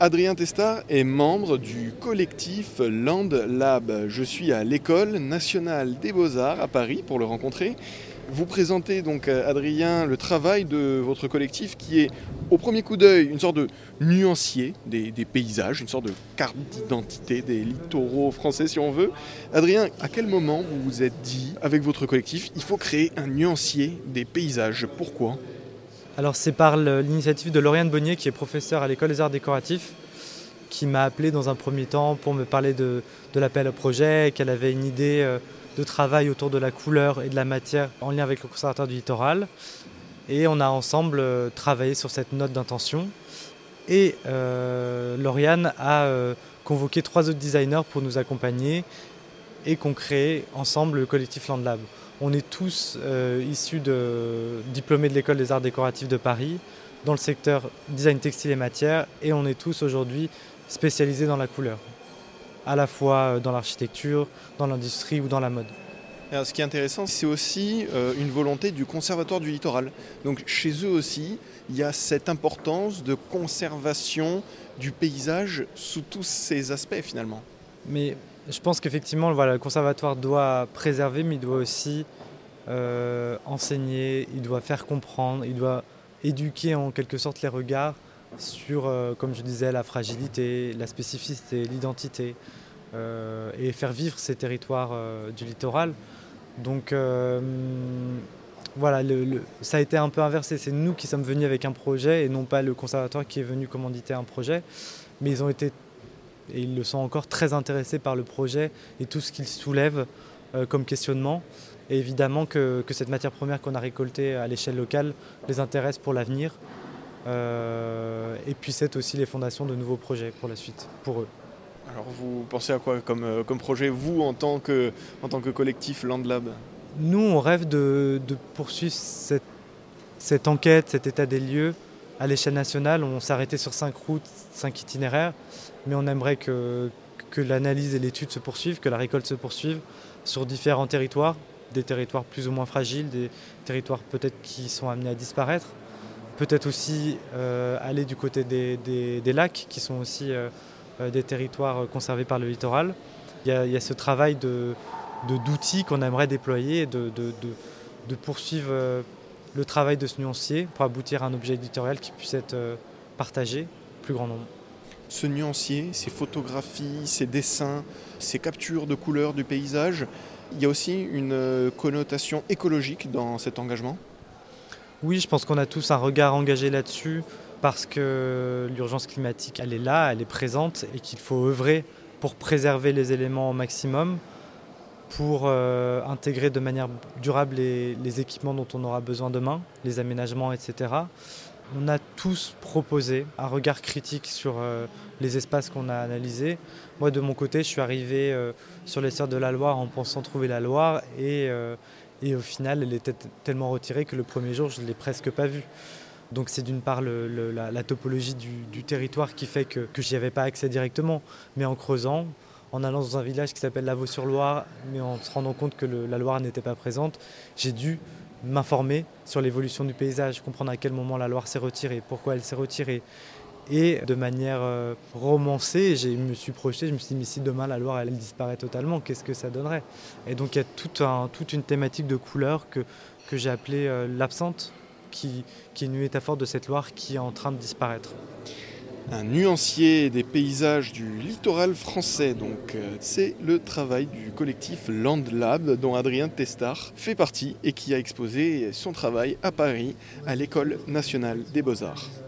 Adrien Testard est membre du collectif Land Lab. Je suis à l'école nationale des beaux-arts à Paris pour le rencontrer. Vous présentez donc Adrien le travail de votre collectif qui est au premier coup d'œil une sorte de nuancier des, des, paysages, une sorte de carte d'identité des littoraux français si on veut. Adrien, à quel moment vous vous êtes dit avec votre collectif il faut créer un nuancier des paysages? Pourquoi? Alors c'est par l'initiative de Lauriane Bonnier, qui est professeure à l'école des arts décoratifs, qui m'a appelé dans un premier temps pour me parler de, l'appel au projet, qu'elle avait une idée euh, de travail autour de la couleur et de la matière en lien avec le conservatoire du littoral. Et on a ensemble euh, travaillé sur cette note d'intention. Et euh, Lauriane a convoqué trois autres designers pour nous accompagner et qu'on crée ensemble le collectif Landlab. On est tous euh, issus de diplômés de l'école des arts décoratifs de Paris dans le secteur design textile et matière et on est tous aujourd'hui spécialisés dans la couleur, à la fois euh, dans l'architecture, dans l'industrie ou dans la mode. Alors, ce qui est intéressant, c'est aussi euh, une volonté du Conservatoire du littoral. Donc chez eux aussi, il y a cette importance de conservation du paysage sous tous ses aspects finalement. Mais je pense qu'effectivement, le conservatoire doit préserver, mais il doit aussi euh, enseigner, il doit faire comprendre, il doit éduquer en quelque sorte les regards sur, euh, comme je disais, la fragilité, la spécificité, l'identité, euh, et faire vivre ces territoires du littoral. Donc voilà, ça a été un peu inversé. C'est nous qui sommes venus avec un projet et non pas le conservatoire qui est venu commanditer un projet. Mais ils ont été et ils le sont encore très intéressés par le projet et tout ce qu'il soulève euh, comme questionnement. Et évidemment que, cette matière première qu'on a récoltée à l'échelle locale les intéresse pour l'avenir. Euh, et puis c'est aussi les fondations de nouveaux projets pour la suite, pour eux. Alors vous pensez à quoi comme, euh, comme projet, vous, en tant que, en tant que collectif Landlab? Nous, on rêve de, de poursuivre cette, cette enquête, cet état des lieux, à l'échelle nationale, on s'arrêtait sur cinq routes, cinq itinéraires, mais on aimerait que, l'analyse et l'étude se poursuivent, que la récolte se poursuive sur différents territoires, des territoires plus ou moins fragiles, des territoires peut-être qui sont amenés à disparaître, peut-être aussi euh, aller du côté des, lacs, qui sont aussi euh, euh, des territoires conservés par le littoral. Il y a, ce travail de, d'outils qu'on aimerait déployer, de poursuivre le travail de ce nuancier pour aboutir à un objet éditorial qui puisse être euh, partagé au plus grand nombre. Ce nuancier, ces photographies, ces dessins, ces captures de couleurs du paysage, il y a aussi une euh, connotation écologique dans cet engagement? Oui, je pense qu'on a tous un regard engagé là-dessus parce que l'urgence climatique, elle est là, elle est présente et qu'il faut œuvrer pour préserver les éléments au maximum pour euh, intégrer de manière durable les, équipements dont on aura besoin demain, les aménagements, etc. On a tous proposé un regard critique sur euh, les espaces qu'on a analysés. Moi, de mon côté, je suis arrivé euh, sur les Sœurs de la Loire en pensant trouver la Loire et, au final, elle était tellement retirée que le premier jour, je ne l'ai presque pas vue. Donc c'est d'une part la, topologie du, territoire qui fait que, que je n'y avais pas accès directement, mais en creusant, en allant dans un village qui s'appelle Lavaux-sur-Loire, mais en se rendant compte que la Loire n'était pas présente, j'ai dû m'informer sur l'évolution du paysage, comprendre à quel moment la Loire s'est retirée, pourquoi elle s'est retirée. Et de manière euh, romancée, je me suis projeté, je me suis dit, mais si demain la Loire elle disparaît totalement, qu'est-ce que ça donnerait? Et donc il y a toute une thématique de couleurs que, j'ai appelée euh, l'absente, qui, qui est une métaphore de cette Loire qui est en train de disparaître un nuancier des paysages du littoral français. Donc, euh, c'est le travail du collectif Land Lab dont Adrien Testard fait partie et qui a exposé son travail à Paris à l'École nationale des beaux-arts.